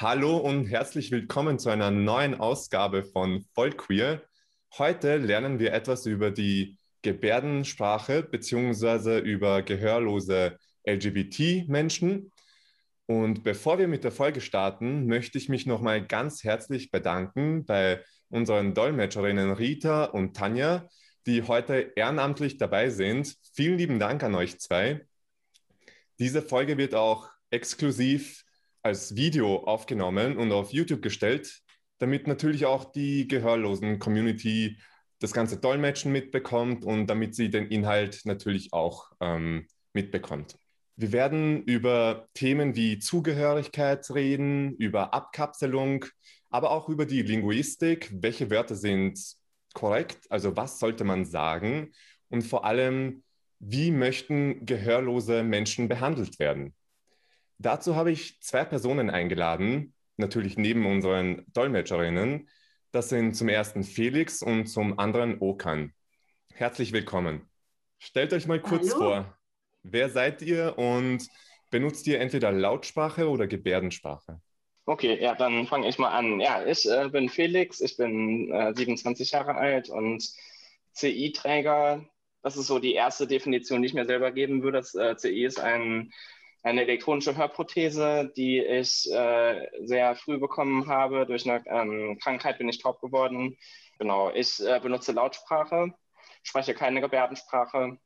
Hallo und herzlich willkommen zu einer neuen Ausgabe von Vollqueer. Heute lernen wir etwas über die Gebärdensprache bzw. über gehörlose LGBT-Menschen. Und bevor wir mit der Folge starten, möchte ich mich nochmal ganz herzlich bedanken bei unseren Dolmetscherinnen Rita und Tanja, die heute ehrenamtlich dabei sind. Vielen lieben Dank an euch zwei. Diese Folge wird auch exklusiv als Video aufgenommen und auf YouTube gestellt, damit natürlich auch die gehörlosen Community das ganze Dolmetschen mitbekommt und damit sie den Inhalt natürlich auch ähm, mitbekommt. Wir werden über Themen wie Zugehörigkeit reden, über Abkapselung, aber auch über die Linguistik. Welche Wörter sind korrekt? Also was sollte man sagen? Und vor allem, wie möchten gehörlose Menschen behandelt werden? Dazu habe ich zwei Personen eingeladen, natürlich neben unseren Dolmetscherinnen. Das sind zum ersten Felix und zum anderen Okan. Herzlich willkommen. Stellt euch mal kurz Hallo. vor, wer seid ihr und benutzt ihr entweder Lautsprache oder Gebärdensprache? Okay, ja, dann fange ich mal an. Ja, ich äh, bin Felix, ich bin äh, 27 Jahre alt und CI-Träger. Das ist so die erste Definition, die ich mir selber geben würde. Das äh, CI ist ein eine elektronische Hörprothese, die ich äh, sehr früh bekommen habe. Durch eine ähm, Krankheit bin ich taub geworden. Genau, ich äh, benutze Lautsprache, spreche keine Gebärdensprache.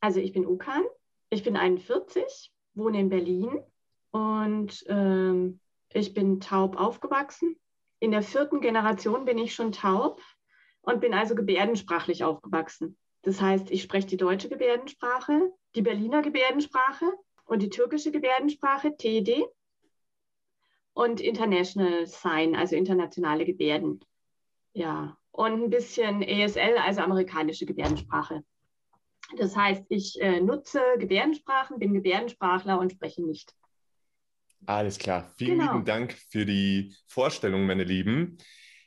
Also ich bin Ukan, ich bin 41, wohne in Berlin und ähm, ich bin taub aufgewachsen. In der vierten Generation bin ich schon taub und bin also gebärdensprachlich aufgewachsen. Das heißt, ich spreche die deutsche Gebärdensprache, die Berliner Gebärdensprache und die türkische Gebärdensprache, TED, und International Sign, also internationale Gebärden. Ja, und ein bisschen ASL, also amerikanische Gebärdensprache. Das heißt, ich äh, nutze Gebärdensprachen, bin Gebärdensprachler und spreche nicht. Alles klar. Vielen genau. lieben Dank für die Vorstellung, meine Lieben.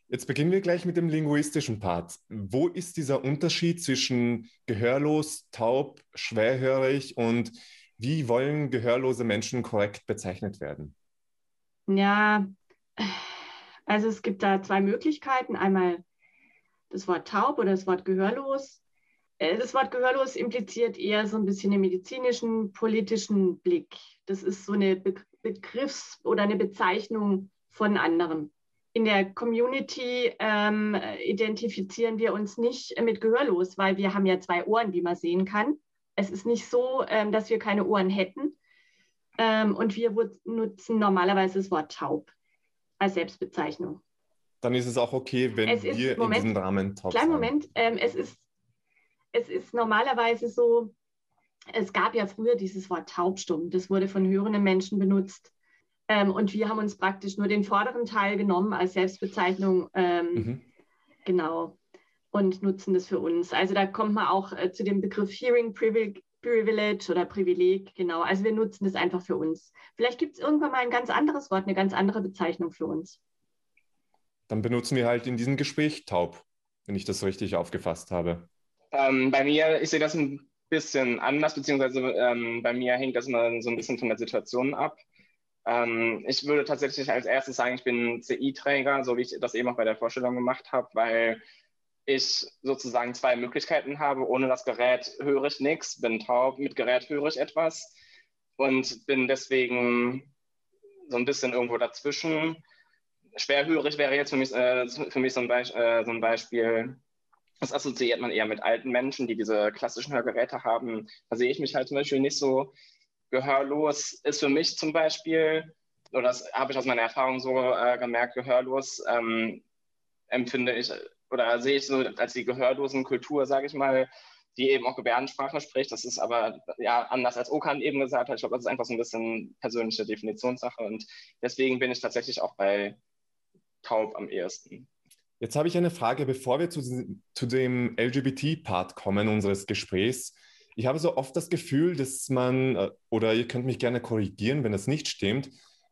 Jetzt beginnen wir gleich mit dem linguistischen Part. Wo ist dieser Unterschied zwischen gehörlos, taub, schwerhörig und wie wollen gehörlose Menschen korrekt bezeichnet werden? Ja, also es gibt da zwei Möglichkeiten. Einmal das Wort taub oder das Wort gehörlos. Äh, das Wort gehörlos impliziert eher so ein bisschen den medizinischen, politischen Blick. Das ist so eine Begriffs- oder eine Bezeichnung von anderen. In der Community ähm, identifizieren wir uns nicht mit gehörlos, weil wir haben ja zwei Ohren, die man sehen kann. Es ist nicht so, ähm, dass wir keine Ohren hätten. Ähm, und wir nutzen normalerweise das Wort taub als Selbstbezeichnung. Dann ist es auch okay, wenn es wir Moment, in diesem Rahmen taub Kleinen Moment, ähm, es, ist, es ist normalerweise so, es gab ja früher dieses Wort taubstumm, das wurde von hörenden Menschen benutzt. Ähm, und wir haben uns praktisch nur den vorderen Teil genommen als Selbstbezeichnung. Ähm, mhm. Genau und nutzen das für uns. Also da kommt man auch äh, zu dem Begriff Hearing Privilege oder Privileg, genau. Also wir nutzen das einfach für uns. Vielleicht gibt es irgendwann mal ein ganz anderes Wort, eine ganz andere Bezeichnung für uns. Dann benutzen wir halt in diesem Gespräch taub, wenn ich das richtig aufgefasst habe. Ähm, bei mir, ich sehe das ein bisschen anders, beziehungsweise ähm, bei mir hängt das immer so ein bisschen von der Situation ab. Ähm, ich würde tatsächlich als erstes sagen, ich bin CI-Träger, so wie ich das eben auch bei der Vorstellung gemacht habe, weil ich sozusagen zwei Möglichkeiten habe. Ohne das Gerät höre ich nichts, bin taub, mit Gerät höre ich etwas und bin deswegen so ein bisschen irgendwo dazwischen. Schwerhörig wäre jetzt für mich, äh, für mich so, ein äh, so ein Beispiel, das assoziiert man eher mit alten Menschen, die diese klassischen Hörgeräte haben. Da sehe ich mich halt zum Beispiel nicht so gehörlos. Ist für mich zum Beispiel, oder das habe ich aus meiner Erfahrung so äh, gemerkt, gehörlos ähm, empfinde ich oder sehe ich so als die gehörlosen Kultur, sage ich mal, die eben auch Gebärdensprache spricht. Das ist aber ja anders als Okan eben gesagt hat. Ich glaube, das ist einfach so ein bisschen persönliche Definitionssache und deswegen bin ich tatsächlich auch bei taub am ehesten. Jetzt habe ich eine Frage, bevor wir zu, zu dem LGBT-Part kommen unseres Gesprächs. Ich habe so oft das Gefühl, dass man, äh, oder ihr könnt mich gerne korrigieren, wenn das nicht stimmt,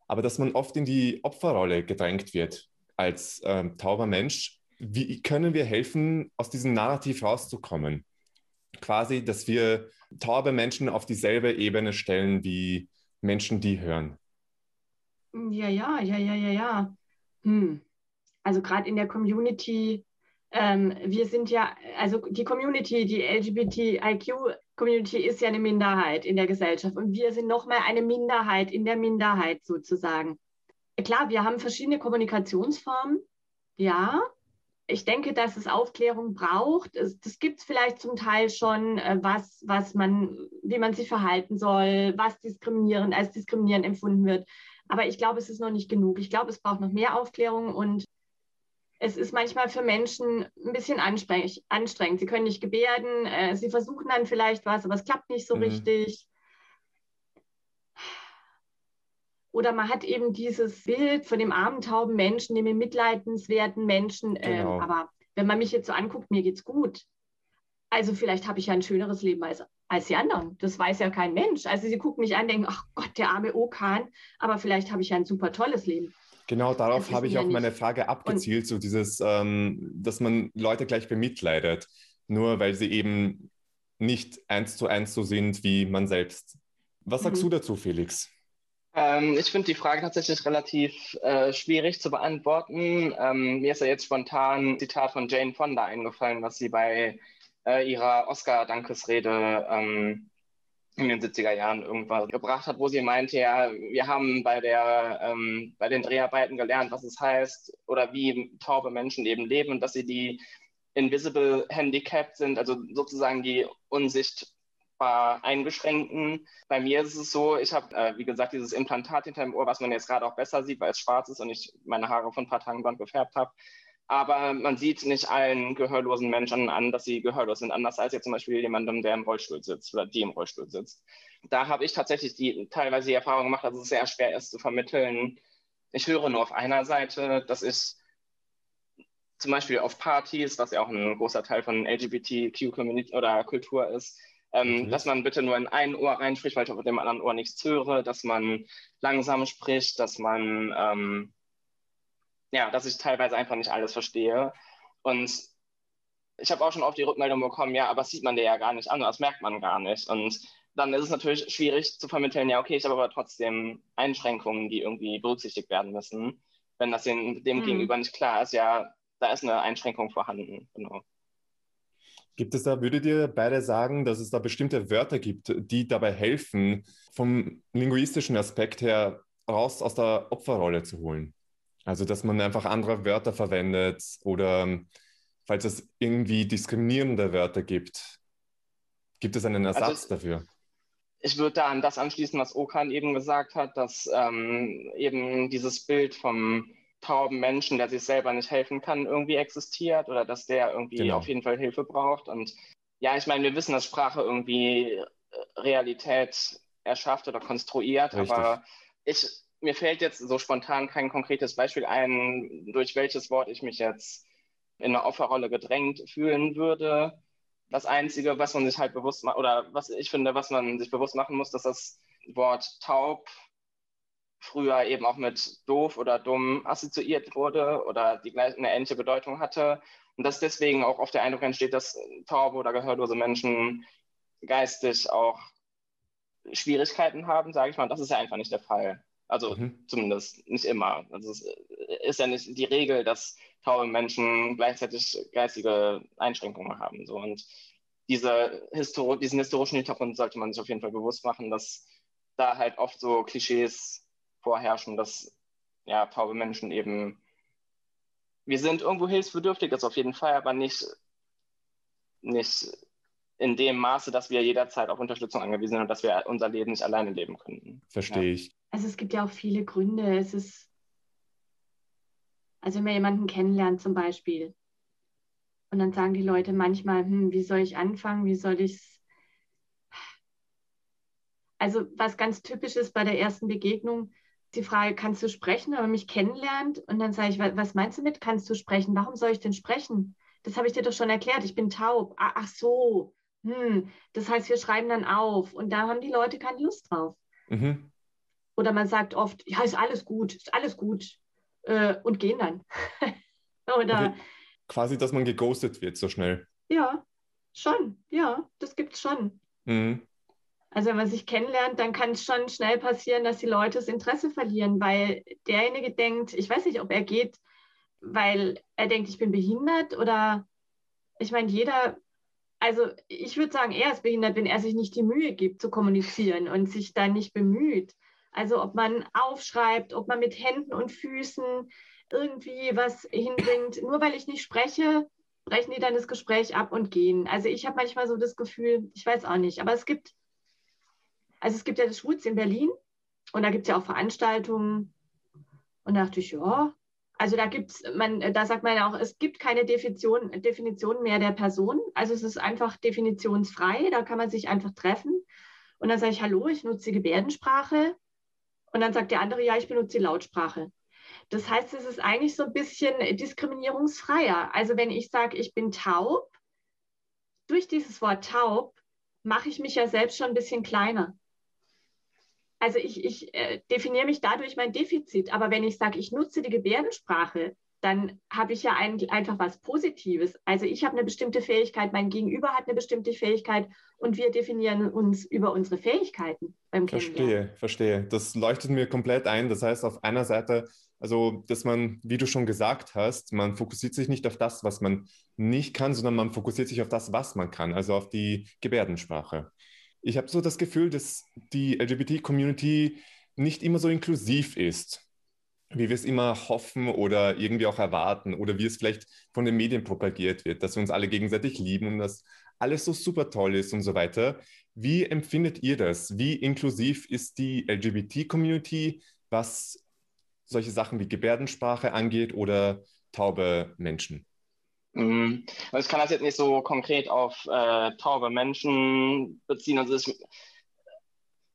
aber dass man oft in die Opferrolle gedrängt wird als ähm, tauber Mensch wie können wir helfen, aus diesem Narrativ rauszukommen? Quasi, dass wir taube Menschen auf dieselbe Ebene stellen wie Menschen, die hören. Ja, ja, ja, ja, ja, ja. Hm. Also gerade in der Community, ähm, wir sind ja, also die Community, die LGBTIQ-Community ist ja eine Minderheit in der Gesellschaft und wir sind nochmal eine Minderheit in der Minderheit sozusagen. Klar, wir haben verschiedene Kommunikationsformen, ja, ich denke, dass es Aufklärung braucht. Es, das gibt es vielleicht zum Teil schon, äh, was, was man, wie man sich verhalten soll, was diskriminierend als diskriminierend empfunden wird. Aber ich glaube, es ist noch nicht genug. Ich glaube, es braucht noch mehr Aufklärung und es ist manchmal für Menschen ein bisschen anstrengend. Sie können nicht gebärden, äh, sie versuchen dann vielleicht was, aber es klappt nicht so mhm. richtig. Oder man hat eben dieses Bild von dem armen, tauben Menschen, dem mitleidenswerten Menschen. Ähm, genau. Äh, aber wenn man mich jetzt so anguckt, mir geht's gut. Also vielleicht habe ich ja ein schöneres Leben als, als die anderen. Das weiß ja kein Mensch. Also sie gucken mich an, denken, ach Gott, der arme Okan, aber vielleicht habe ich ja ein super tolles Leben. Genau, darauf habe ich auch meine Frage abgezielt, Und, so dieses, ähm, dass man Leute gleich bemitleidet, nur weil sie eben nicht eins zu eins so sind wie man selbst. Was sagst mhm. du dazu, Felix? Ähm, ich finde die Frage tatsächlich relativ äh, schwierig zu beantworten. Ähm, mir ist ja jetzt spontan ein Zitat von Jane Fonda eingefallen, was sie bei äh, ihrer Oscar-Dankesrede ähm, in den 70er Jahren irgendwann gebracht hat, wo sie meinte, ja, wir haben bei, der, ähm, bei den Dreharbeiten gelernt, was es heißt oder wie taube Menschen eben leben und dass sie die invisible handicapped sind, also sozusagen die unsicht war eingeschränkten. Bei mir ist es so, ich habe, äh, wie gesagt, dieses Implantat hinter dem Ohr, was man jetzt gerade auch besser sieht, weil es schwarz ist und ich meine Haare von ein paar Tagen blond gefärbt habe. Aber man sieht nicht allen gehörlosen Menschen an, dass sie gehörlos sind, anders als jetzt zum Beispiel jemandem, der im Rollstuhl sitzt oder die im Rollstuhl sitzt. Da habe ich tatsächlich die, teilweise die Erfahrung gemacht, dass es sehr schwer ist zu vermitteln. Ich höre nur auf einer Seite, dass ich zum Beispiel auf Partys, was ja auch ein großer Teil von LGBTQ-Community oder Kultur ist, ähm, mhm. Dass man bitte nur in ein Ohr reinspricht, weil ich auf dem anderen Ohr nichts höre, dass man langsam spricht, dass man, ähm, ja, dass ich teilweise einfach nicht alles verstehe. Und ich habe auch schon oft die Rückmeldung bekommen, ja, aber das sieht man dir ja gar nicht an, das merkt man gar nicht. Und dann ist es natürlich schwierig zu vermitteln, ja, okay, ich habe aber trotzdem Einschränkungen, die irgendwie berücksichtigt werden müssen. Wenn das dem, dem mhm. Gegenüber nicht klar ist, ja, da ist eine Einschränkung vorhanden. Genau. Gibt es da, würdet ihr beide sagen, dass es da bestimmte Wörter gibt, die dabei helfen, vom linguistischen Aspekt her raus aus der Opferrolle zu holen? Also, dass man einfach andere Wörter verwendet oder falls es irgendwie diskriminierende Wörter gibt, gibt es einen Ersatz also, dafür? Ich würde da an das anschließen, was Okan eben gesagt hat, dass ähm, eben dieses Bild vom tauben Menschen, der sich selber nicht helfen kann, irgendwie existiert oder dass der irgendwie genau. auf jeden Fall Hilfe braucht. Und ja, ich meine, wir wissen, dass Sprache irgendwie äh, Realität erschafft oder konstruiert, Richtig. aber ich, mir fällt jetzt so spontan kein konkretes Beispiel ein, durch welches Wort ich mich jetzt in eine Opferrolle gedrängt fühlen würde. Das Einzige, was man sich halt bewusst macht, oder was ich finde, was man sich bewusst machen muss, dass das Wort taub früher eben auch mit doof oder dumm assoziiert wurde oder die gleiche, eine ähnliche Bedeutung hatte. Und dass deswegen auch oft der Eindruck entsteht, dass taube oder gehörlose Menschen geistig auch Schwierigkeiten haben, sage ich mal. Das ist ja einfach nicht der Fall. Also mhm. zumindest nicht immer. Also es ist ja nicht die Regel, dass taube Menschen gleichzeitig geistige Einschränkungen haben. So. Und diese Histor diesen historischen Hintergrund sollte man sich auf jeden Fall bewusst machen, dass da halt oft so Klischees vorherrschen, dass ja, taube Menschen eben, wir sind irgendwo hilfsbedürftig, das auf jeden Fall, aber nicht, nicht in dem Maße, dass wir jederzeit auf Unterstützung angewiesen sind und dass wir unser Leben nicht alleine leben könnten. Verstehe ja. ich. Also es gibt ja auch viele Gründe. Es ist, also wenn man jemanden kennenlernt zum Beispiel, und dann sagen die Leute manchmal, hm, wie soll ich anfangen, wie soll ich es also was ganz typisch ist bei der ersten Begegnung, die Frage, kannst du sprechen, wenn man mich kennenlernt? Und dann sage ich, was meinst du mit, kannst du sprechen? Warum soll ich denn sprechen? Das habe ich dir doch schon erklärt, ich bin taub. Ah, ach so, hm. das heißt, wir schreiben dann auf und da haben die Leute keine Lust drauf. Mhm. Oder man sagt oft, ja, ist alles gut, ist alles gut äh, und gehen dann. Oder also quasi, dass man geghostet wird so schnell. Ja, schon, ja, das gibt es schon. Mhm. Also wenn man sich kennenlernt, dann kann es schon schnell passieren, dass die Leute das Interesse verlieren, weil derjenige denkt, ich weiß nicht, ob er geht, weil er denkt, ich bin behindert oder ich meine, jeder, also ich würde sagen, er ist behindert, wenn er sich nicht die Mühe gibt zu kommunizieren und sich dann nicht bemüht. Also ob man aufschreibt, ob man mit Händen und Füßen irgendwie was hinbringt. Nur weil ich nicht spreche, brechen die dann das Gespräch ab und gehen. Also ich habe manchmal so das Gefühl, ich weiß auch nicht, aber es gibt, also es gibt ja das Schwutz in Berlin und da gibt es ja auch Veranstaltungen. Und da dachte ich, ja, also da gibt's, man, da sagt man ja auch, es gibt keine Definition, Definition mehr der Person. Also es ist einfach definitionsfrei, da kann man sich einfach treffen. Und dann sage ich, hallo, ich nutze die Gebärdensprache. Und dann sagt der andere, ja, ich benutze die Lautsprache. Das heißt, es ist eigentlich so ein bisschen diskriminierungsfreier. Also wenn ich sage, ich bin taub, durch dieses Wort taub mache ich mich ja selbst schon ein bisschen kleiner. Also ich, ich äh, definiere mich dadurch mein Defizit. Aber wenn ich sage, ich nutze die Gebärdensprache, dann habe ich ja ein, einfach was Positives. Also ich habe eine bestimmte Fähigkeit, mein Gegenüber hat eine bestimmte Fähigkeit und wir definieren uns über unsere Fähigkeiten beim Verstehe, verstehe. Das leuchtet mir komplett ein. Das heißt, auf einer Seite, also dass man, wie du schon gesagt hast, man fokussiert sich nicht auf das, was man nicht kann, sondern man fokussiert sich auf das, was man kann, also auf die Gebärdensprache. Ich habe so das Gefühl, dass die LGBT-Community nicht immer so inklusiv ist wie wir es immer hoffen oder irgendwie auch erwarten oder wie es vielleicht von den Medien propagiert wird, dass wir uns alle gegenseitig lieben und dass alles so super toll ist und so weiter. Wie empfindet ihr das? Wie inklusiv ist die LGBT-Community, was solche Sachen wie Gebärdensprache angeht oder taube Menschen? Mhm. Also ich kann das jetzt nicht so konkret auf äh, taube Menschen beziehen. Also ich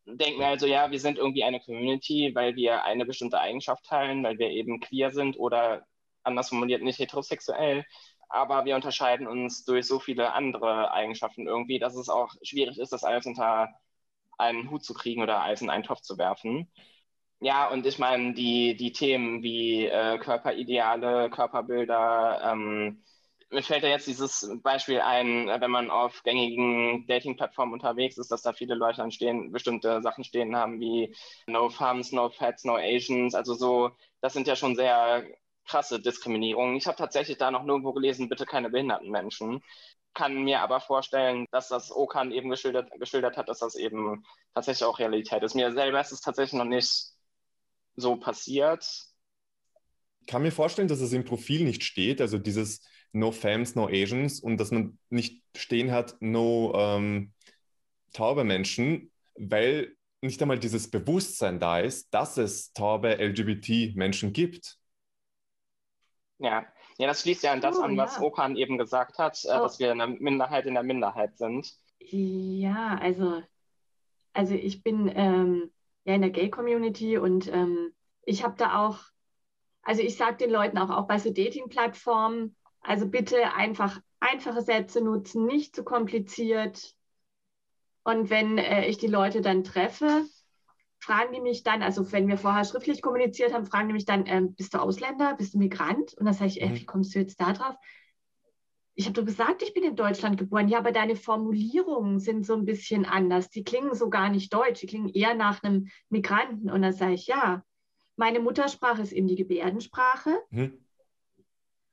denken wir also, ja, wir sind irgendwie eine Community, weil wir eine bestimmte Eigenschaft teilen, weil wir eben queer sind oder anders formuliert nicht heterosexuell. Aber wir unterscheiden uns durch so viele andere Eigenschaften irgendwie, dass es auch schwierig ist, das alles unter einen Hut zu kriegen oder alles in einen Topf zu werfen. Ja, und ich meine, die, die Themen wie äh, Körperideale, Körperbilder, ähm, mir fällt ja jetzt dieses Beispiel ein, äh, wenn man auf gängigen Dating-Plattformen unterwegs ist, dass da viele Leute dann stehen, bestimmte Sachen stehen haben wie No Farms, No Fats, No Asians. Also so, das sind ja schon sehr krasse Diskriminierungen. Ich habe tatsächlich da noch nirgendwo gelesen, bitte keine behinderten Menschen. Kann mir aber vorstellen, dass das Okan eben geschildert, geschildert hat, dass das eben tatsächlich auch Realität ist. Mir selber ist es tatsächlich noch nicht so passiert. Ich kann mir vorstellen, dass es im Profil nicht steht. Also dieses No Fams, No Asians und dass man nicht stehen hat, No ähm, taube Menschen, weil nicht einmal dieses Bewusstsein da ist, dass es taube LGBT-Menschen gibt. Ja. ja, das schließt ja an das oh, an, was ja. Okan eben gesagt hat, oh. dass wir eine Minderheit in der Minderheit sind. Ja, also, also ich bin ähm, ja in der Gay-Community und ähm, ich habe da auch, also ich sage den Leuten auch, auch bei so Dating-Plattformen, also bitte einfach einfache Sätze nutzen, nicht zu kompliziert. Und wenn äh, ich die Leute dann treffe, fragen die mich dann, also wenn wir vorher schriftlich kommuniziert haben, fragen die mich dann, ähm, bist du Ausländer, bist du Migrant? Und dann sage ich, äh, wie kommst du jetzt da drauf? Ich habe doch gesagt, ich bin in Deutschland geboren. Ja, aber deine Formulierungen sind so ein bisschen anders. Die klingen so gar nicht deutsch, die klingen eher nach einem Migranten. Und dann sage ich, ja, meine Muttersprache ist eben die Gebärdensprache. Mhm.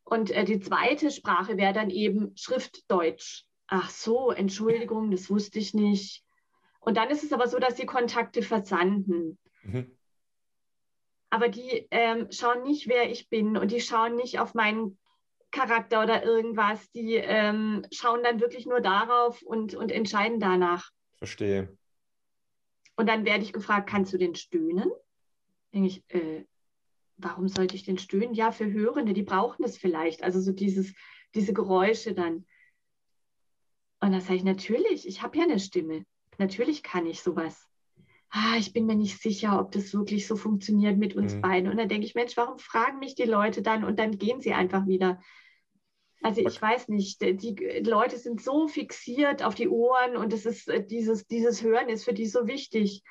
Und äh, die zweite Sprache wäre dann eben Schriftdeutsch. Ach so, Entschuldigung, das wusste ich nicht. Und dann ist es aber so, dass die Kontakte versanden. Mhm. Aber die ähm, schauen nicht, wer ich bin und die schauen nicht auf meinen Charakter oder irgendwas. Die ähm, schauen dann wirklich nur darauf und, und entscheiden danach. Verstehe. Und dann werde ich gefragt, kannst du den stöhnen? Denke ich, äh, warum sollte ich denn stöhnen? Ja, für Hörende, die brauchen es vielleicht. Also so dieses, diese Geräusche dann. Und da sage ich, natürlich, ich habe ja eine Stimme. Natürlich kann ich sowas. Ah, ich bin mir nicht sicher, ob das wirklich so funktioniert mit uns mhm. beiden. Und dann denke ich, Mensch, warum fragen mich die Leute dann und dann gehen sie einfach wieder. Also ich weiß nicht, die Leute sind so fixiert auf die Ohren und das ist äh, dieses, dieses Hören ist für die so wichtig.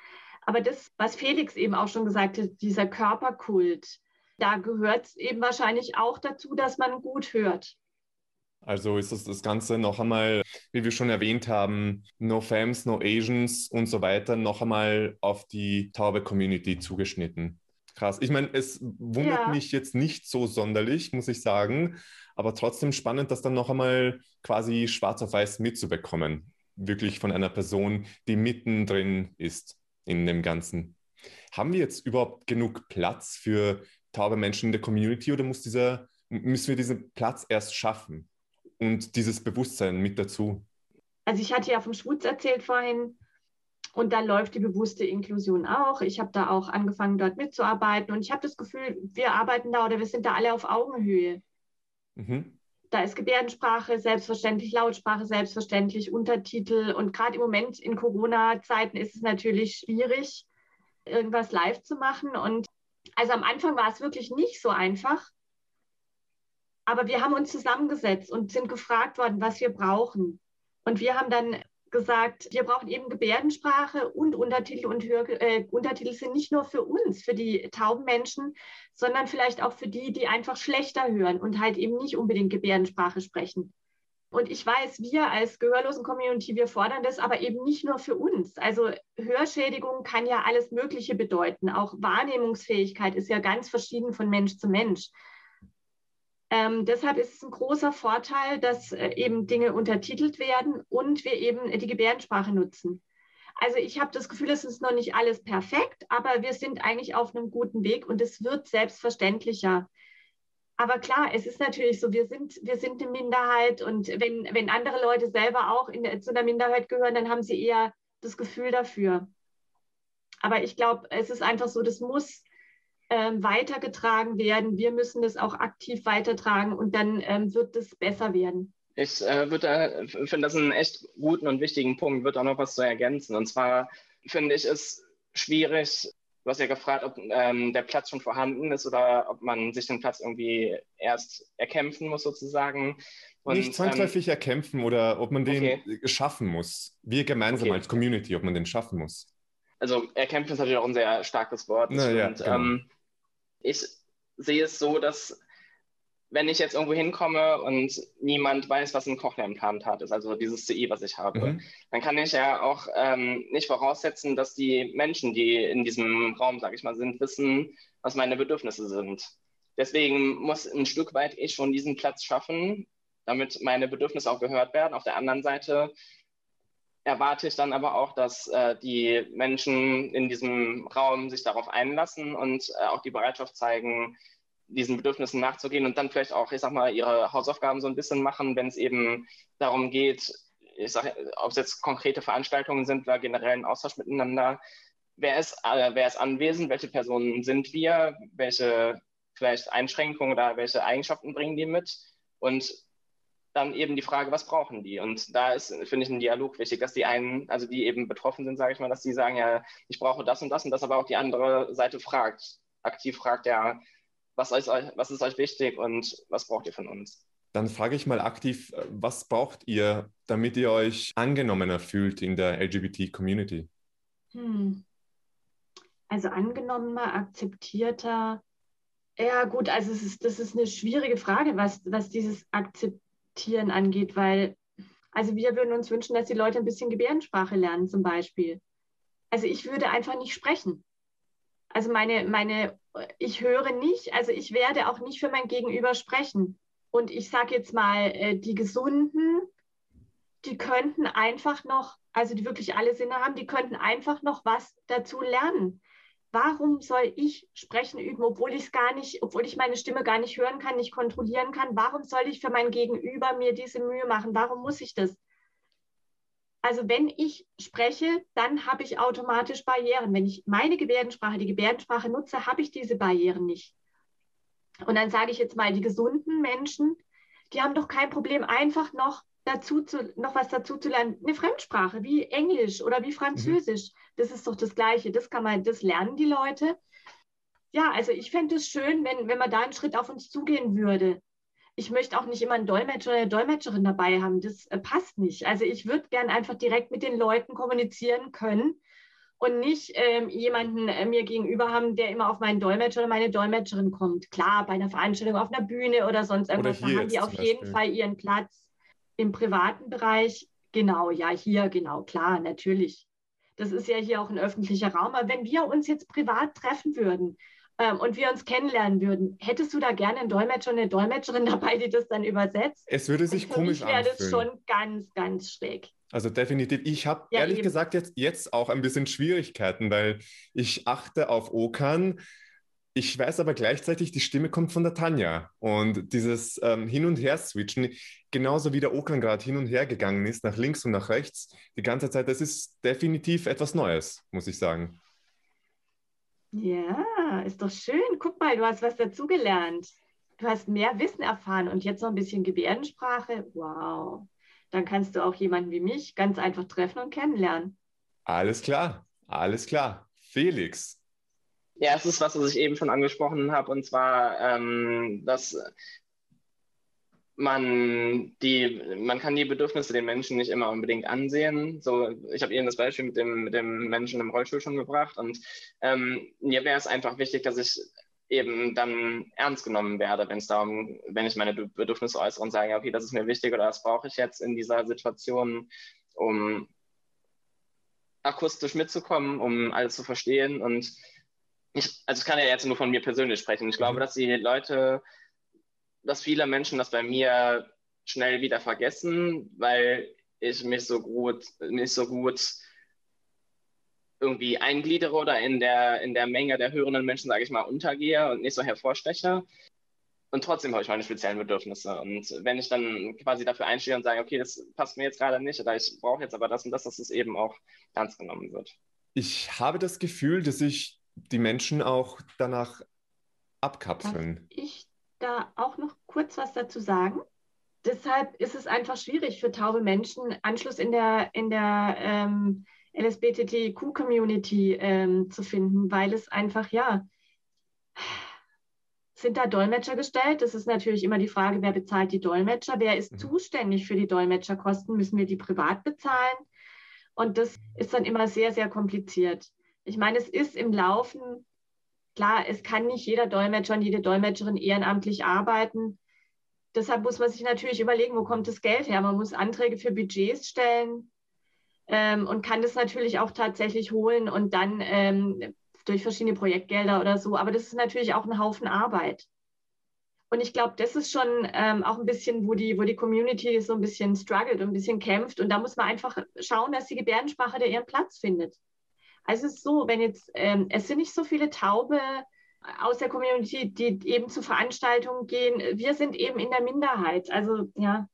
Aber das, was Felix eben auch schon gesagt hat, dieser Körperkult, da gehört es eben wahrscheinlich auch dazu, dass man gut hört. Also ist das, das Ganze noch einmal, wie wir schon erwähnt haben, No Fams, No Asians und so weiter, noch einmal auf die taube Community zugeschnitten. Krass. Ich meine, es wundert ja. mich jetzt nicht so sonderlich, muss ich sagen, aber trotzdem spannend, das dann noch einmal quasi schwarz auf weiß mitzubekommen. Wirklich von einer Person, die mittendrin ist in dem Ganzen. Haben wir jetzt überhaupt genug Platz für taube Menschen in der Community oder muss dieser, müssen wir diesen Platz erst schaffen und dieses Bewusstsein mit dazu? Also ich hatte ja vom Schwutz erzählt vorhin und da läuft die bewusste Inklusion auch. Ich habe da auch angefangen, dort mitzuarbeiten und ich habe das Gefühl, wir arbeiten da oder wir sind da alle auf Augenhöhe. Mhm. Da ist Gebärdensprache selbstverständlich, Lautsprache selbstverständlich, Untertitel und gerade im Moment in Corona-Zeiten ist es natürlich schwierig, irgendwas live zu machen und also am Anfang war es wirklich nicht so einfach. Aber wir haben uns zusammengesetzt und sind gefragt worden, was wir brauchen. Und wir haben dann gesagt, wir brauchen eben Gebärdensprache und Untertitel und Hör äh, Untertitel sind nicht nur für uns, für die tauben Menschen, sondern vielleicht auch für die, die einfach schlechter hören und halt eben nicht unbedingt Gebärdensprache sprechen. Und ich weiß, wir als Gehörlosen-Community, wir fordern das aber eben nicht nur für uns. Also Hörschädigung kann ja alles Mögliche bedeuten. Auch Wahrnehmungsfähigkeit ist ja ganz verschieden von Mensch zu Mensch. Ähm, deshalb ist es ein großer Vorteil, dass äh, eben Dinge untertitelt werden und wir eben die Gebärdensprache nutzen. Also ich habe das Gefühl, es ist noch nicht alles perfekt, aber wir sind eigentlich auf einem guten Weg und es wird selbstverständlicher aber klar, es ist natürlich so, wir sind, wir sind eine Minderheit und wenn, wenn andere Leute selber auch in, zu einer Minderheit gehören, dann haben sie eher das Gefühl dafür. Aber ich glaube, es ist einfach so, das muss ähm, weitergetragen werden. Wir müssen das auch aktiv weitertragen und dann ähm, wird es besser werden. Ich äh, würde, finde das einen echt guten und wichtigen Punkt, würde auch noch was zu ergänzen. Und zwar finde ich es schwierig, Du hast ja gefragt, ob ähm, der Platz schon vorhanden ist oder ob man sich den Platz irgendwie erst erkämpfen muss, sozusagen. Und, Nicht zwangsläufig ähm, erkämpfen oder ob man den okay. schaffen muss. Wir gemeinsam okay. als Community, ob man den schaffen muss. Also erkämpfen ist natürlich auch ein sehr starkes Wort. Na, ja, genau. ähm, ich sehe es so, dass wenn ich jetzt irgendwo hinkomme und niemand weiß, was ein Cochlea-Implantat ist, also dieses CI, was ich habe, mhm. dann kann ich ja auch ähm, nicht voraussetzen, dass die Menschen, die in diesem Raum, sage ich mal, sind, wissen, was meine Bedürfnisse sind. Deswegen muss ein Stück weit ich schon diesen Platz schaffen, damit meine Bedürfnisse auch gehört werden. Auf der anderen Seite erwarte ich dann aber auch, dass äh, die Menschen in diesem Raum sich darauf einlassen und äh, auch die Bereitschaft zeigen, diesen Bedürfnissen nachzugehen und dann vielleicht auch, ich sag mal, ihre Hausaufgaben so ein bisschen machen, wenn es eben darum geht, ich sag, ob es jetzt konkrete Veranstaltungen sind oder generell ein Austausch miteinander. Wer ist, äh, wer ist anwesend? Welche Personen sind wir? Welche vielleicht Einschränkungen oder welche Eigenschaften bringen die mit? Und dann eben die Frage, was brauchen die? Und da ist, finde ich, ein Dialog wichtig, dass die einen, also die eben betroffen sind, sage ich mal, dass die sagen, ja, ich brauche das und das und das, aber auch die andere Seite fragt, aktiv fragt, ja, was, euch, was ist euch wichtig und was braucht ihr von uns? Dann frage ich mal aktiv, was braucht ihr, damit ihr euch angenommener fühlt in der LGBT-Community? Hm. Also angenommener, akzeptierter. Ja, gut, also es ist, das ist eine schwierige Frage, was, was dieses Akzeptieren angeht, weil, also wir würden uns wünschen, dass die Leute ein bisschen Gebärdensprache lernen, zum Beispiel. Also ich würde einfach nicht sprechen. Also meine, meine ich höre nicht, also ich werde auch nicht für mein Gegenüber sprechen. Und ich sage jetzt mal, äh, die Gesunden, die könnten einfach noch, also die wirklich alle Sinne haben, die könnten einfach noch was dazu lernen. Warum soll ich sprechen üben, obwohl ich es gar nicht, obwohl ich meine Stimme gar nicht hören kann, nicht kontrollieren kann? Warum soll ich für mein Gegenüber mir diese Mühe machen? Warum muss ich das? Also wenn ich spreche, dann habe ich automatisch Barrieren. Wenn ich meine Gebärdensprache, die Gebärdensprache nutze, habe ich diese Barrieren nicht. Und dann sage ich jetzt mal, die gesunden Menschen, die haben doch kein Problem, einfach noch dazu zu, noch was dazu zu lernen. Eine Fremdsprache wie Englisch oder wie Französisch. Mhm. Das ist doch das Gleiche. Das kann man, das lernen die Leute. Ja, also ich fände es schön, wenn, wenn man da einen Schritt auf uns zugehen würde ich möchte auch nicht immer einen Dolmetscher oder eine Dolmetscherin dabei haben. Das äh, passt nicht. Also ich würde gern einfach direkt mit den Leuten kommunizieren können und nicht ähm, jemanden äh, mir gegenüber haben, der immer auf meinen Dolmetscher oder meine Dolmetscherin kommt. Klar, bei einer Veranstaltung auf einer Bühne oder sonst irgendwas, da haben die auf jeden Fall ihren Platz im privaten Bereich. Genau, ja, hier, genau, klar, natürlich. Das ist ja hier auch ein öffentlicher Raum. Aber wenn wir uns jetzt privat treffen würden, ähm, und wir uns kennenlernen würden, hättest du da gerne einen Dolmetscher und eine Dolmetscherin dabei, die das dann übersetzt? Es würde sich komisch anfühlen. wäre das schon ganz, ganz schräg. Also definitiv. Ich habe ja, ehrlich eben. gesagt jetzt, jetzt auch ein bisschen Schwierigkeiten, weil ich achte auf Okan. Ich weiß aber gleichzeitig, die Stimme kommt von der Tanja. Und dieses ähm, Hin- und Her-Switchen, genauso wie der Okan gerade hin und her gegangen ist, nach links und nach rechts, die ganze Zeit, das ist definitiv etwas Neues, muss ich sagen. Ja, ist doch schön. Guck mal, du hast was dazugelernt. Du hast mehr Wissen erfahren und jetzt noch ein bisschen Gebärdensprache. Wow dann kannst du auch jemanden wie mich ganz einfach treffen und kennenlernen. Alles klar, alles klar. Felix. Ja, es ist was, was ich eben schon angesprochen habe, und zwar, ähm, dass man die, man kann die Bedürfnisse den Menschen nicht immer unbedingt ansehen. So, ich habe Ihnen das Beispiel mit dem, mit dem Menschen im Rollstuhl schon gebracht und ähm, mir wäre es einfach wichtig, dass ich eben dann ernst genommen werde, wenn es darum, wenn ich meine Bedürfnisse äußere und sage, okay, das ist mir wichtig oder das brauche ich jetzt in dieser Situation, um akustisch mitzukommen, um alles zu verstehen. Und ich, also ich kann ja jetzt nur von mir persönlich sprechen. Ich glaube, mhm. dass die Leute, dass viele Menschen das bei mir schnell wieder vergessen, weil ich mich so gut, nicht so gut irgendwie eingliedere oder in der, in der Menge der hörenden Menschen, sage ich mal, untergehe und nicht so hervorsteche. Und trotzdem habe ich meine speziellen Bedürfnisse. Und wenn ich dann quasi dafür einstehe und sage, okay, das passt mir jetzt gerade nicht oder ich brauche jetzt aber das und das, dass es eben auch ernst genommen wird. Ich habe das Gefühl, dass sich die Menschen auch danach abkapseln. Darf ich da auch noch kurz was dazu sagen? Deshalb ist es einfach schwierig für taube Menschen, Anschluss in der, in der ähm, LSBTQ-Community ähm, zu finden, weil es einfach, ja, sind da Dolmetscher gestellt? Das ist natürlich immer die Frage, wer bezahlt die Dolmetscher? Wer ist mhm. zuständig für die Dolmetscherkosten? Müssen wir die privat bezahlen? Und das ist dann immer sehr, sehr kompliziert. Ich meine, es ist im Laufen, klar, es kann nicht jeder Dolmetscher und jede Dolmetscherin ehrenamtlich arbeiten. Deshalb muss man sich natürlich überlegen, wo kommt das Geld her? Man muss Anträge für Budgets stellen ähm, und kann das natürlich auch tatsächlich holen und dann ähm, durch verschiedene Projektgelder oder so. Aber das ist natürlich auch ein Haufen Arbeit. Und ich glaube, das ist schon ähm, auch ein bisschen, wo die, wo die Community so ein bisschen struggelt und ein bisschen kämpft. Und da muss man einfach schauen, dass die Gebärdensprache da ihren Platz findet. Also es ist so, wenn jetzt, ähm, es sind nicht so viele Taube aus der Community, die eben zu Veranstaltungen gehen. Wir sind eben in der Minderheit. Also ja,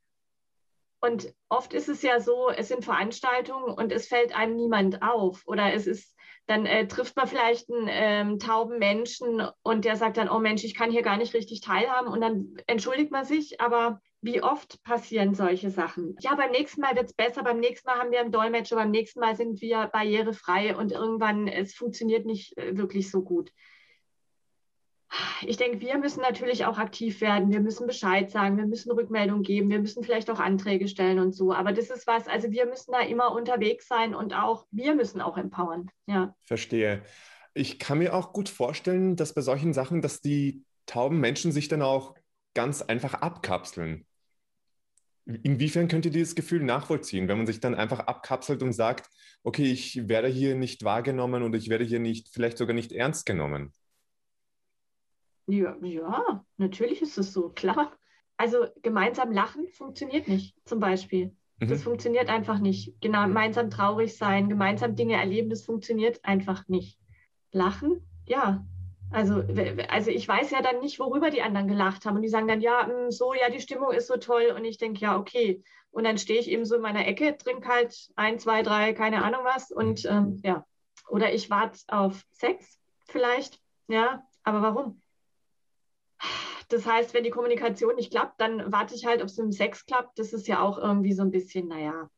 und oft ist es ja so, es sind Veranstaltungen und es fällt einem niemand auf. Oder es ist, dann äh, trifft man vielleicht einen ähm, tauben Menschen und der sagt dann, oh Mensch, ich kann hier gar nicht richtig teilhaben. Und dann entschuldigt man sich, aber wie oft passieren solche Sachen? Ja, beim nächsten Mal wird es besser, beim nächsten Mal haben wir einen Dolmetscher, beim nächsten Mal sind wir barrierefrei und irgendwann, es funktioniert nicht äh, wirklich so gut ich denke, wir müssen natürlich auch aktiv werden. Wir müssen Bescheid sagen, wir müssen Rückmeldung geben, wir müssen vielleicht auch Anträge stellen und so. Aber das ist was, also wir müssen da immer unterwegs sein und auch wir müssen auch empowern. Ja. Verstehe. Ich kann mir auch gut vorstellen, dass bei solchen Sachen, dass die tauben Menschen sich dann auch ganz einfach abkapseln. Inwiefern könnt ihr dieses Gefühl nachvollziehen, wenn man sich dann einfach abkapselt und sagt, okay, ich werde hier nicht wahrgenommen und ich werde hier nicht, vielleicht sogar nicht ernst genommen? Ja, ja, natürlich ist es so, klar. Also gemeinsam lachen funktioniert nicht, zum Beispiel. Mhm. Das funktioniert einfach nicht. Genau, gemeinsam traurig sein, gemeinsam Dinge erleben, das funktioniert einfach nicht. Lachen, ja. Also, also ich weiß ja dann nicht, worüber die anderen gelacht haben. Und die sagen dann, ja, hm, so, ja, die Stimmung ist so toll. Und ich denke, ja, okay. Und dann stehe ich eben so in meiner Ecke, trinke halt ein, zwei, drei, keine Ahnung was. Und ähm, ja. Oder ich warte auf Sex vielleicht. Ja, aber warum? Das heißt, wenn die Kommunikation nicht klappt, dann warte ich halt, ob es mit dem Sex klappt. Das ist ja auch irgendwie so ein bisschen, naja.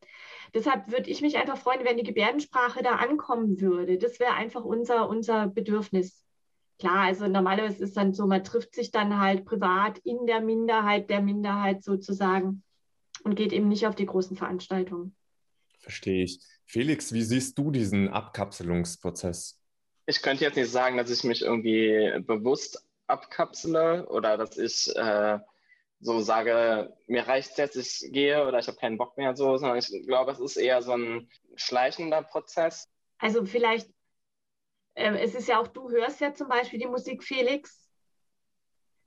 Deshalb würde ich mich einfach freuen, wenn die Gebärdensprache da ankommen würde. Das wäre einfach unser, unser Bedürfnis. Klar, also normalerweise ist es dann so, man trifft sich dann halt privat in der Minderheit der Minderheit sozusagen und geht eben nicht auf die großen Veranstaltungen. Verstehe ich. Felix, wie siehst du diesen Abkapselungsprozess? Ich könnte jetzt nicht sagen, dass ich mich irgendwie bewusst abkapsele oder dass ich äh, so sage, mir reicht es jetzt, ich gehe oder ich habe keinen Bock mehr so, sondern ich glaube, es ist eher so ein schleichender Prozess. Also vielleicht, es ist ja auch, du hörst ja zum Beispiel die Musik Felix.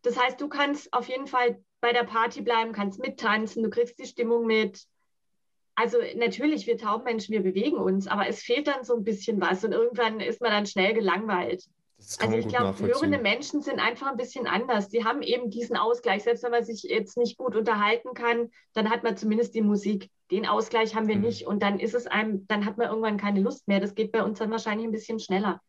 Das heißt, du kannst auf jeden Fall bei der Party bleiben, kannst mittanzen, du kriegst die Stimmung mit. Also natürlich, wir Taubenmenschen, wir bewegen uns, aber es fehlt dann so ein bisschen was und irgendwann ist man dann schnell gelangweilt. Also ich glaube, hörende Menschen sind einfach ein bisschen anders. Die haben eben diesen Ausgleich. Selbst wenn man sich jetzt nicht gut unterhalten kann, dann hat man zumindest die Musik. Den Ausgleich haben wir mhm. nicht. Und dann ist es einem, dann hat man irgendwann keine Lust mehr. Das geht bei uns dann wahrscheinlich ein bisschen schneller.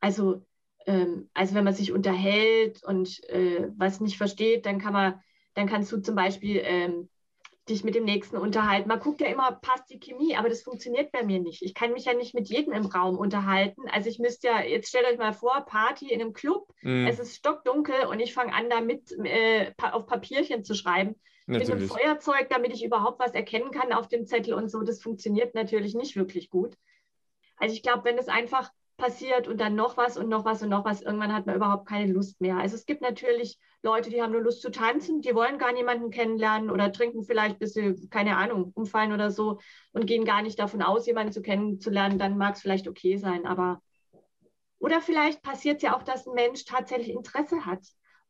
Also, ähm, also wenn man sich unterhält und äh, was nicht versteht, dann kann man, dann kannst du zum Beispiel ähm, dich mit dem Nächsten unterhalten. Man guckt ja immer, passt die Chemie, aber das funktioniert bei mir nicht. Ich kann mich ja nicht mit jedem im Raum unterhalten. Also ich müsste ja, jetzt stellt euch mal vor, Party in einem Club, mm. es ist stockdunkel und ich fange an, damit äh, auf Papierchen zu schreiben. Natürlich. Mit einem Feuerzeug, damit ich überhaupt was erkennen kann auf dem Zettel und so. Das funktioniert natürlich nicht wirklich gut. Also ich glaube, wenn es einfach passiert und dann noch was und noch was und noch was. Irgendwann hat man überhaupt keine Lust mehr. Also es gibt natürlich Leute, die haben nur Lust zu tanzen, die wollen gar niemanden kennenlernen oder trinken vielleicht, bis sie, keine Ahnung, umfallen oder so und gehen gar nicht davon aus, jemanden zu kennenzulernen. Dann mag es vielleicht okay sein, aber oder vielleicht passiert es ja auch, dass ein Mensch tatsächlich Interesse hat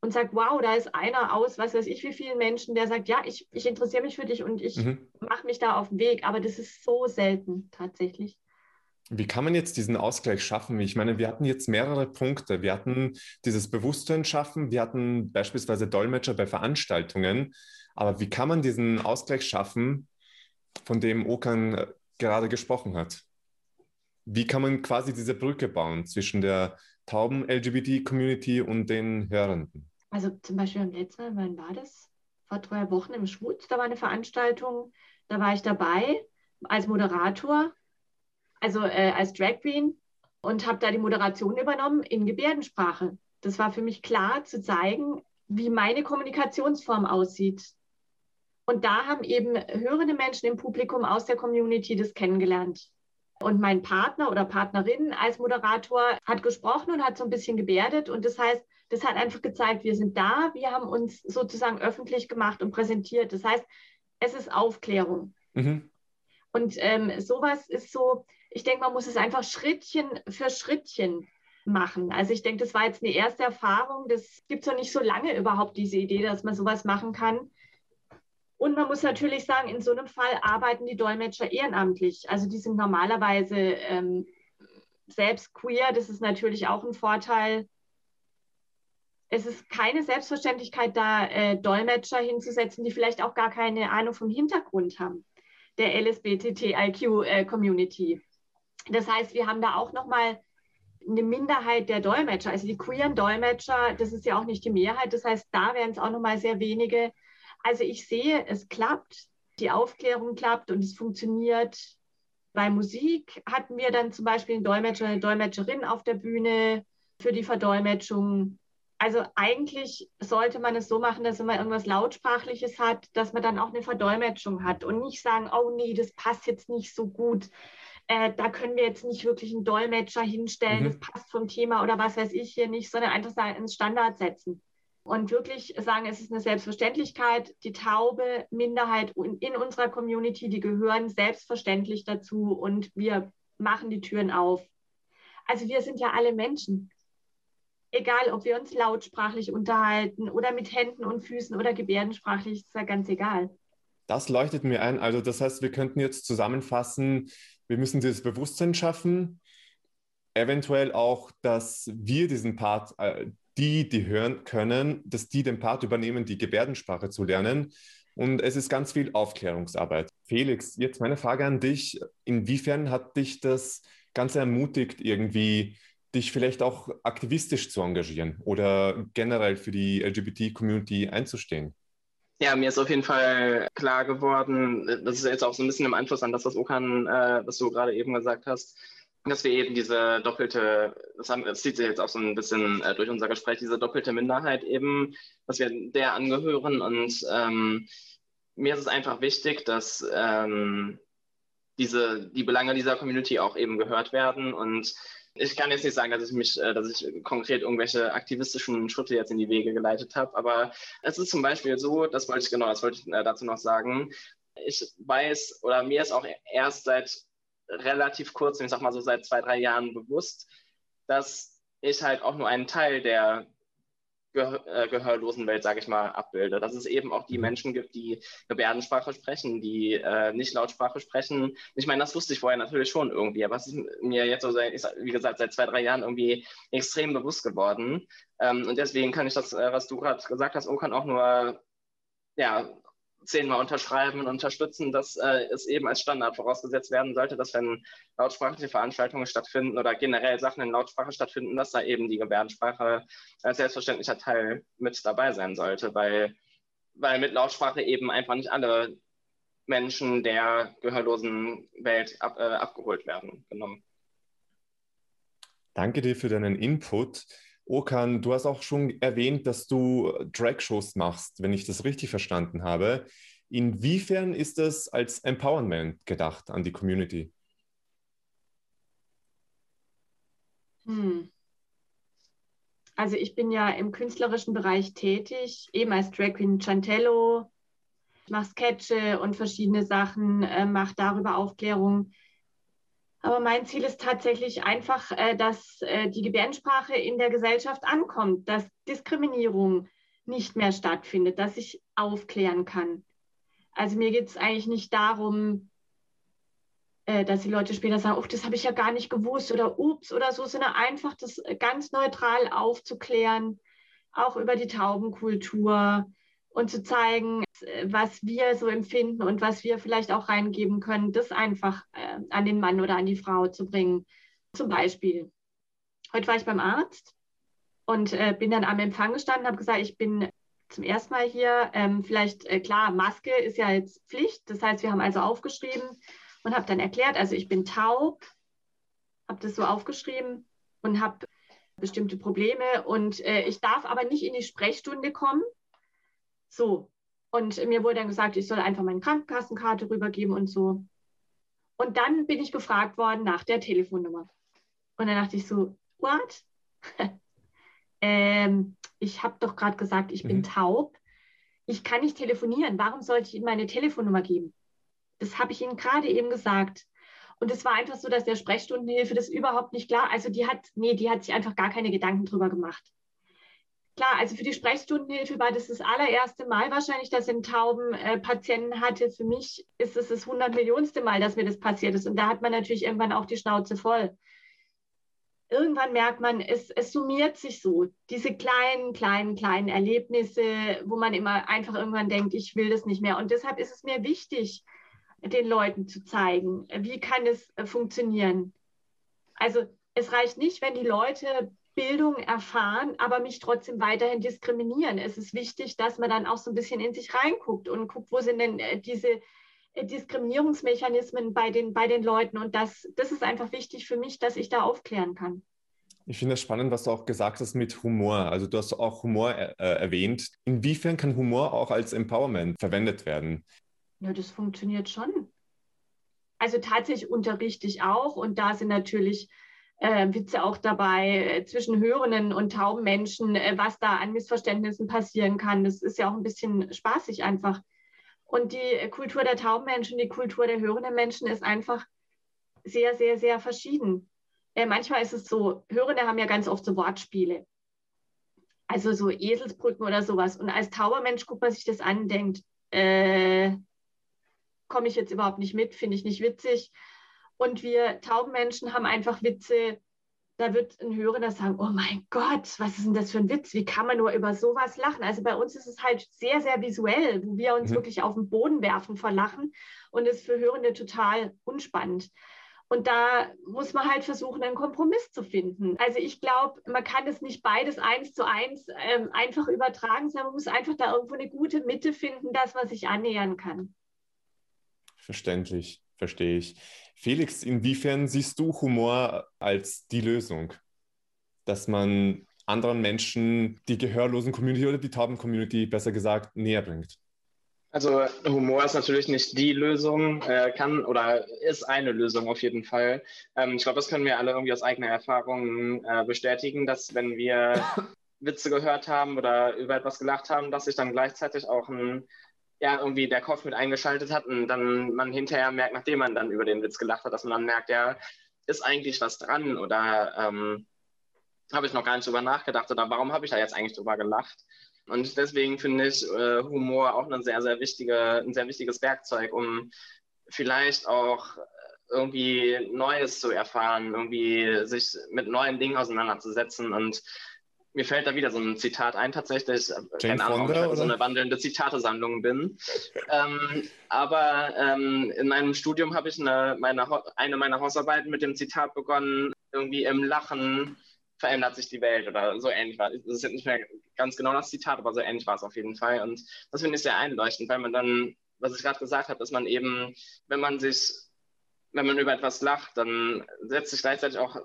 und sagt, wow, da ist einer aus, was weiß ich, wie vielen Menschen, der sagt, ja, ich, ich interessiere mich für dich und ich mhm. mache mich da auf den Weg. Aber das ist so selten tatsächlich. Wie kann man jetzt diesen Ausgleich schaffen? Ich meine, wir hatten jetzt mehrere Punkte. Wir hatten dieses Bewusstsein schaffen, wir hatten beispielsweise Dolmetscher bei Veranstaltungen. Aber wie kann man diesen Ausgleich schaffen, von dem Okan äh, gerade gesprochen hat? Wie kann man quasi diese Brücke bauen zwischen der tauben LGBT-Community und den Hörenden? Also zum Beispiel am letzten Mal, wann war das? Vor drei Wochen im Schmutz, da war eine Veranstaltung, da war ich dabei als Moderator also äh, als Drag Queen und habe da die Moderation übernommen in Gebärdensprache. Das war für mich klar zu zeigen, wie meine Kommunikationsform aussieht. Und da haben eben hörende Menschen im Publikum aus der Community das kennengelernt. Und mein Partner oder Partnerin als Moderator hat gesprochen und hat so ein bisschen gebärdet. Und das heißt, das hat einfach gezeigt, wir sind da, wir haben uns sozusagen öffentlich gemacht und präsentiert. Das heißt, es ist Aufklärung. Mhm. Und ähm, sowas ist so, ich denke, man muss es einfach Schrittchen für Schrittchen machen. Also ich denke, das war jetzt eine erste Erfahrung. Das gibt es noch nicht so lange überhaupt, diese Idee, dass man sowas machen kann. Und man muss natürlich sagen, in so einem Fall arbeiten die Dolmetscher ehrenamtlich. Also die sind normalerweise ähm, selbst queer. Das ist natürlich auch ein Vorteil. Es ist keine Selbstverständlichkeit, da äh, Dolmetscher hinzusetzen, die vielleicht auch gar keine Ahnung vom Hintergrund haben der LSBTTIQ-Community. Das heißt, wir haben da auch nochmal eine Minderheit der Dolmetscher, also die queeren Dolmetscher, das ist ja auch nicht die Mehrheit. Das heißt, da wären es auch nochmal sehr wenige. Also ich sehe, es klappt, die Aufklärung klappt und es funktioniert. Bei Musik hatten wir dann zum Beispiel einen Dolmetscher, eine Dolmetscherin auf der Bühne für die Verdolmetschung. Also eigentlich sollte man es so machen, dass wenn man irgendwas Lautsprachliches hat, dass man dann auch eine Verdolmetschung hat und nicht sagen, oh nee, das passt jetzt nicht so gut äh, da können wir jetzt nicht wirklich einen Dolmetscher hinstellen, mhm. das passt vom Thema oder was weiß ich hier nicht, sondern einfach sagen, ins Standard setzen. Und wirklich sagen, es ist eine Selbstverständlichkeit, die taube Minderheit in unserer Community, die gehören selbstverständlich dazu und wir machen die Türen auf. Also wir sind ja alle Menschen. Egal, ob wir uns lautsprachlich unterhalten oder mit Händen und Füßen oder gebärdensprachlich, ist ja ganz egal. Das leuchtet mir ein. Also das heißt, wir könnten jetzt zusammenfassen, wir müssen dieses Bewusstsein schaffen, eventuell auch, dass wir diesen Part, äh, die, die hören können, dass die den Part übernehmen, die Gebärdensprache zu lernen. Und es ist ganz viel Aufklärungsarbeit. Felix, jetzt meine Frage an dich. Inwiefern hat dich das Ganze ermutigt, irgendwie dich vielleicht auch aktivistisch zu engagieren oder generell für die LGBT-Community einzustehen? Ja, mir ist auf jeden Fall klar geworden, das ist jetzt auch so ein bisschen im Anschluss an das, was Okan, äh, was du gerade eben gesagt hast, dass wir eben diese doppelte, das, haben, das zieht sich jetzt auch so ein bisschen äh, durch unser Gespräch, diese doppelte Minderheit eben, dass wir der angehören und ähm, mir ist es einfach wichtig, dass ähm, diese, die Belange dieser Community auch eben gehört werden. Und ich kann jetzt nicht sagen, dass ich mich, äh, dass ich konkret irgendwelche aktivistischen Schritte jetzt in die Wege geleitet habe, aber es ist zum Beispiel so, das wollte ich genau, das wollte ich äh, dazu noch sagen. Ich weiß oder mir ist auch erst seit relativ kurz, ich sag mal so seit zwei, drei Jahren bewusst, dass ich halt auch nur einen Teil der Gehör, äh, gehörlosen Welt, sage ich mal, abbilde. Dass es eben auch die mhm. Menschen gibt, die Gebärdensprache sprechen, die äh, nicht Lautsprache sprechen. Ich meine, das wusste ich vorher natürlich schon irgendwie, aber es ist mir jetzt so, seit, wie gesagt, seit zwei, drei Jahren irgendwie extrem bewusst geworden. Ähm, und deswegen kann ich das, äh, was du gerade gesagt hast, auch nur ja, zehnmal unterschreiben und unterstützen, dass äh, es eben als Standard vorausgesetzt werden sollte, dass wenn lautsprachliche Veranstaltungen stattfinden oder generell Sachen in Lautsprache stattfinden, dass da eben die Gebärdensprache als selbstverständlicher Teil mit dabei sein sollte, weil, weil mit Lautsprache eben einfach nicht alle Menschen der gehörlosen Welt ab, äh, abgeholt werden, genommen. Danke dir für deinen Input. Okan, du hast auch schon erwähnt, dass du Drag-Shows machst, wenn ich das richtig verstanden habe. Inwiefern ist das als Empowerment gedacht an die Community? Hm. Also ich bin ja im künstlerischen Bereich tätig, eben als Drag Queen Chantello, mache Sketche und verschiedene Sachen, äh, mache darüber Aufklärung. Aber mein Ziel ist tatsächlich einfach, äh, dass äh, die Gebärdensprache in der Gesellschaft ankommt, dass Diskriminierung nicht mehr stattfindet, dass ich aufklären kann. Also mir geht es eigentlich nicht darum, äh, dass die Leute später sagen, oh, das habe ich ja gar nicht gewusst oder ups oder so, sondern einfach das ganz neutral aufzuklären, auch über die Taubenkultur, und zu zeigen, was wir so empfinden und was wir vielleicht auch reingeben können, das einfach äh, an den Mann oder an die Frau zu bringen. Zum Beispiel, heute war ich beim Arzt und äh, bin dann am Empfang gestanden, habe gesagt, ich bin zum ersten Mal hier. Ähm, vielleicht, äh, klar, Maske ist ja jetzt Pflicht. Das heißt, wir haben also aufgeschrieben und habe dann erklärt, also ich bin taub, habe das so aufgeschrieben und habe bestimmte Probleme und äh, ich darf aber nicht in die Sprechstunde kommen, so. Und mir wurde dann gesagt, ich soll einfach meine Krankenkassenkarte rübergeben und so. Und dann bin ich gefragt worden nach der Telefonnummer. Und dann dachte ich so, what? ähm, ich habe doch gerade gesagt, ich mhm. bin taub. Ich kann nicht telefonieren. Warum sollte ich Ihnen meine Telefonnummer geben? Das habe ich Ihnen gerade eben gesagt. Und es war einfach so, dass der Sprechstundenhilfe das überhaupt nicht klar, also die hat, nee, die hat sich einfach gar keine Gedanken drüber gemacht klar, also für die Sprechstundenhilfe war das das allererste Mal wahrscheinlich, dass ich einen tauben äh, Patienten hatte. Für mich ist es das 100 Millionste Mal, dass mir das passiert ist. Und da hat man natürlich irgendwann auch die Schnauze voll. Irgendwann merkt man, es, es summiert sich so. Diese kleinen, kleinen, kleinen Erlebnisse, wo man immer einfach irgendwann denkt, ich will das nicht mehr. Und deshalb ist es mir wichtig, den Leuten zu zeigen, wie kann es äh, funktionieren. Also es reicht nicht, wenn die Leute Bildung erfahren, aber mich trotzdem weiterhin diskriminieren. Es ist wichtig, dass man dann auch so ein bisschen in sich reinguckt und guckt, wo sind denn äh, diese äh, Diskriminierungsmechanismen bei den, bei den Leuten. Und das, das ist einfach wichtig für mich, dass ich da aufklären kann. Ich finde es spannend, was du auch gesagt hast mit Humor. Also du hast auch Humor äh, erwähnt. Inwiefern kann Humor auch als Empowerment verwendet werden? Ja, das funktioniert schon. Also tatsächlich unterrichte ich auch und da sind natürlich äh, Witze auch dabei äh, zwischen hörenden und tauben Menschen, äh, was da an Missverständnissen passieren kann. Das ist ja auch ein bisschen spaßig einfach. Und die Kultur der tauben Menschen, die Kultur der hörenden Menschen ist einfach sehr, sehr, sehr verschieden. Äh, manchmal ist es so, Hörende haben ja ganz oft so Wortspiele. Also so Eselsbrücken oder sowas. Und als tauber Mensch guckt man sich das an und denkt, äh, komme ich jetzt überhaupt nicht mit, finde ich nicht witzig. Und wir Taubenmenschen haben einfach Witze. Da wird ein Hörer sagen, oh mein Gott, was ist denn das für ein Witz? Wie kann man nur über sowas lachen? Also bei uns ist es halt sehr, sehr visuell, wo wir uns mhm. wirklich auf den Boden werfen vor Lachen und ist für Hörende total unspannend. Und da muss man halt versuchen, einen Kompromiss zu finden. Also ich glaube, man kann es nicht beides eins zu eins ähm, einfach übertragen, sondern man muss einfach da irgendwo eine gute Mitte finden, dass man sich annähern kann. Verständlich, verstehe ich. Felix, inwiefern siehst du Humor als die Lösung? Dass man anderen Menschen die gehörlosen Community oder die tauben Community besser gesagt näher bringt? Also Humor ist natürlich nicht die Lösung, äh, kann oder ist eine Lösung auf jeden Fall. Ähm, ich glaube, das können wir alle irgendwie aus eigener Erfahrung äh, bestätigen, dass wenn wir Witze gehört haben oder über etwas gelacht haben, dass sich dann gleichzeitig auch ein, ja, irgendwie der Kopf mit eingeschaltet hat und dann man hinterher merkt, nachdem man dann über den Witz gelacht hat, dass man dann merkt, ja, ist eigentlich was dran oder ähm, habe ich noch gar nicht drüber nachgedacht oder warum habe ich da jetzt eigentlich drüber gelacht? Und deswegen finde ich äh, Humor auch eine sehr, sehr wichtige, ein sehr wichtiges Werkzeug, um vielleicht auch irgendwie Neues zu erfahren, irgendwie sich mit neuen Dingen auseinanderzusetzen. Und mir fällt da wieder so ein Zitat ein, tatsächlich. Jane Keine Ahnung, ob ich so eine wandelnde Zitatesammlung bin. ähm, aber ähm, in meinem Studium habe ich eine, meine, eine meiner Hausarbeiten mit dem Zitat begonnen, irgendwie im Lachen verändert sich die Welt oder so ähnlich war. Das ist jetzt nicht mehr ganz genau das Zitat, aber so ähnlich war es auf jeden Fall. Und das finde ich sehr einleuchtend, weil man dann, was ich gerade gesagt habe, dass man eben, wenn man sich, wenn man über etwas lacht, dann setzt sich gleichzeitig auch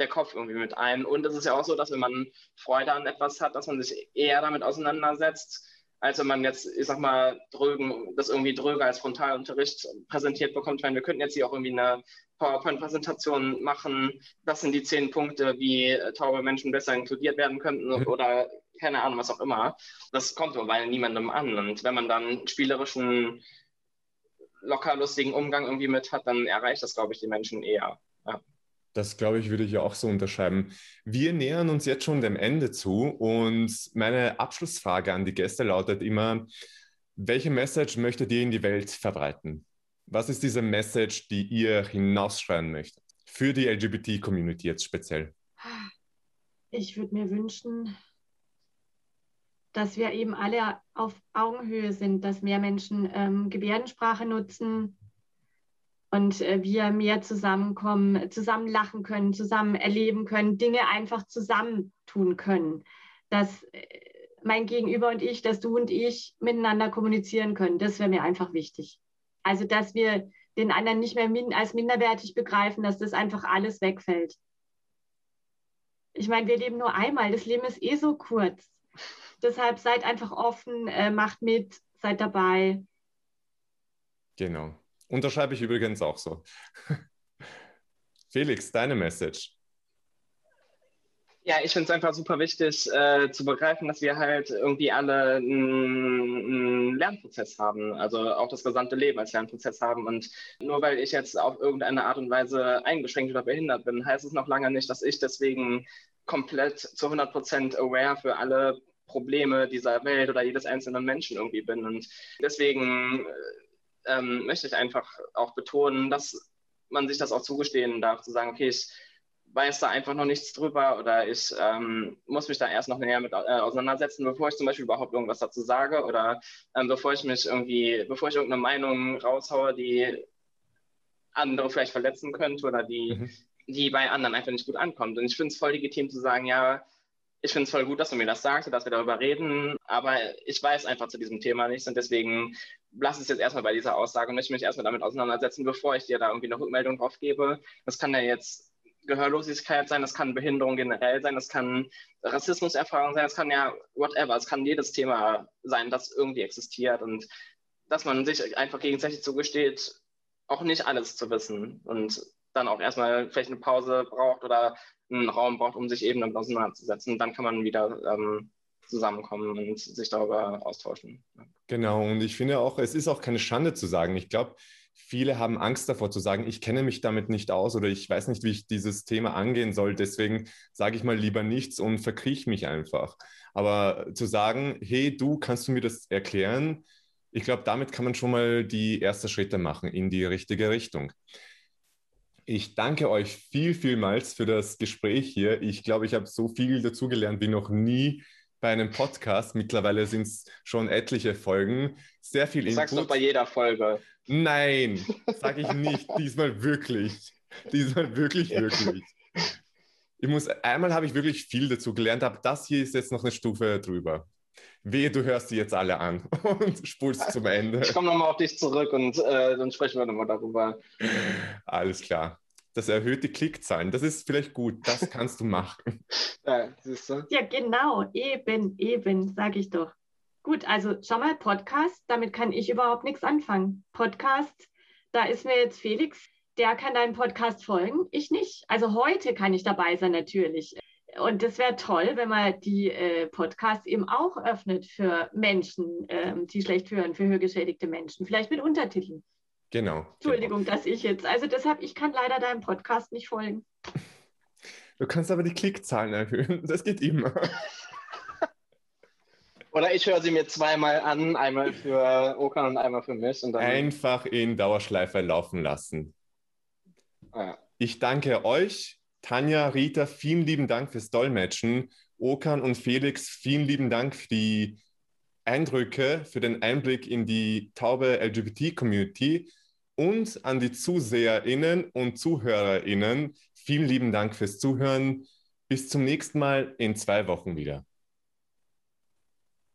der Kopf irgendwie mit ein. Und es ist ja auch so, dass wenn man Freude an etwas hat, dass man sich eher damit auseinandersetzt, als wenn man jetzt, ich sag mal, drögen, das irgendwie dröge als Frontalunterricht präsentiert bekommt. Ich meine, wir könnten jetzt hier auch irgendwie eine PowerPoint-Präsentation machen. Das sind die zehn Punkte, wie äh, taube Menschen besser inkludiert werden könnten mhm. oder keine Ahnung, was auch immer. Das kommt bei niemandem an. Und wenn man dann spielerischen, locker lustigen Umgang irgendwie mit hat, dann erreicht das, glaube ich, die Menschen eher. Ja. Das, glaube ich, würde ich auch so unterschreiben. Wir nähern uns jetzt schon dem Ende zu und meine Abschlussfrage an die Gäste lautet immer, welche Message möchtet ihr in die Welt verbreiten? Was ist diese Message, die ihr hinausschreien möchtet? Für die LGBT-Community jetzt speziell. Ich würde mir wünschen, dass wir eben alle auf Augenhöhe sind, dass mehr Menschen ähm, Gebärdensprache nutzen und äh, wir mehr zusammenkommen, zusammen lachen können, zusammen erleben können, Dinge einfach zusammen tun können. Dass äh, mein Gegenüber und ich, dass du und ich miteinander kommunizieren können, das wäre mir einfach wichtig. Also, dass wir den anderen nicht mehr min als minderwertig begreifen, dass das einfach alles wegfällt. Ich meine, wir leben nur einmal, das Leben ist eh so kurz. Deshalb seid einfach offen, äh, macht mit, seid dabei. Genau. Unterschreibe ich übrigens auch so. Felix, deine Message. Ja, ich finde es einfach super wichtig äh, zu begreifen, dass wir halt irgendwie alle einen Lernprozess haben, also auch das gesamte Leben als Lernprozess haben. Und nur weil ich jetzt auf irgendeine Art und Weise eingeschränkt oder behindert bin, heißt es noch lange nicht, dass ich deswegen komplett zu 100 Prozent aware für alle Probleme dieser Welt oder jedes einzelnen Menschen irgendwie bin. Und deswegen äh, ähm, möchte ich einfach auch betonen, dass man sich das auch zugestehen darf, zu sagen, okay, ich weiß da einfach noch nichts drüber oder ich ähm, muss mich da erst noch näher mit äh, auseinandersetzen, bevor ich zum Beispiel überhaupt irgendwas dazu sage oder ähm, bevor ich mich irgendwie, bevor ich irgendeine Meinung raushaue, die andere vielleicht verletzen könnte oder die, mhm. die bei anderen einfach nicht gut ankommt. Und ich finde es voll legitim zu sagen, ja, ich finde es voll gut, dass du mir das sagst, dass wir darüber reden, aber ich weiß einfach zu diesem Thema nichts und deswegen lass es jetzt erstmal bei dieser Aussage und möchte mich erstmal damit auseinandersetzen, bevor ich dir da irgendwie eine Rückmeldung drauf gebe. Das kann ja jetzt Gehörlosigkeit sein, das kann Behinderung generell sein, das kann Rassismuserfahrung sein, das kann ja whatever, es kann jedes Thema sein, das irgendwie existiert und dass man sich einfach gegenseitig zugesteht, auch nicht alles zu wissen und dann auch erstmal vielleicht eine Pause braucht oder einen Raum braucht, um sich eben damit auseinanderzusetzen. Dann kann man wieder ähm, zusammenkommen und sich darüber austauschen. Genau, und ich finde auch, es ist auch keine Schande zu sagen. Ich glaube, viele haben Angst davor zu sagen, ich kenne mich damit nicht aus oder ich weiß nicht, wie ich dieses Thema angehen soll. Deswegen sage ich mal lieber nichts und verkrieche mich einfach. Aber zu sagen, hey, du, kannst du mir das erklären? Ich glaube, damit kann man schon mal die ersten Schritte machen in die richtige Richtung. Ich danke euch viel, vielmals für das Gespräch hier. Ich glaube, ich habe so viel dazugelernt wie noch nie bei einem Podcast. Mittlerweile sind es schon etliche Folgen. Sehr viel Input. Sagst du bei jeder Folge. Nein, sage ich nicht. Diesmal wirklich. Diesmal wirklich, wirklich. Ich muss, einmal habe ich wirklich viel dazu gelernt, aber das hier ist jetzt noch eine Stufe drüber. Wehe, du hörst die jetzt alle an und spulst zum Ende. Ich komme nochmal auf dich zurück und äh, dann sprechen wir nochmal darüber. Alles klar. Das erhöht die Klickzahlen. Das ist vielleicht gut. Das kannst du machen. Ja, ja genau. Eben, eben, sage ich doch. Gut, also schau mal, Podcast, damit kann ich überhaupt nichts anfangen. Podcast, da ist mir jetzt Felix, der kann deinem Podcast folgen, ich nicht. Also heute kann ich dabei sein, natürlich. Und das wäre toll, wenn man die äh, Podcasts eben auch öffnet für Menschen, ähm, die schlecht hören, für hörgeschädigte Menschen, vielleicht mit Untertiteln. Genau. Entschuldigung, genau. dass ich jetzt, also deshalb, ich kann leider deinem Podcast nicht folgen. Du kannst aber die Klickzahlen erhöhen, das geht immer. Oder ich höre sie mir zweimal an, einmal für Okan und einmal für mich. Und dann Einfach in Dauerschleife laufen lassen. ja. Ich danke euch, Tanja, Rita, vielen lieben Dank fürs Dolmetschen. Okan und Felix, vielen lieben Dank für die Eindrücke, für den Einblick in die taube LGBT-Community und an die ZuseherInnen und ZuhörerInnen. Vielen lieben Dank fürs Zuhören. Bis zum nächsten Mal in zwei Wochen wieder.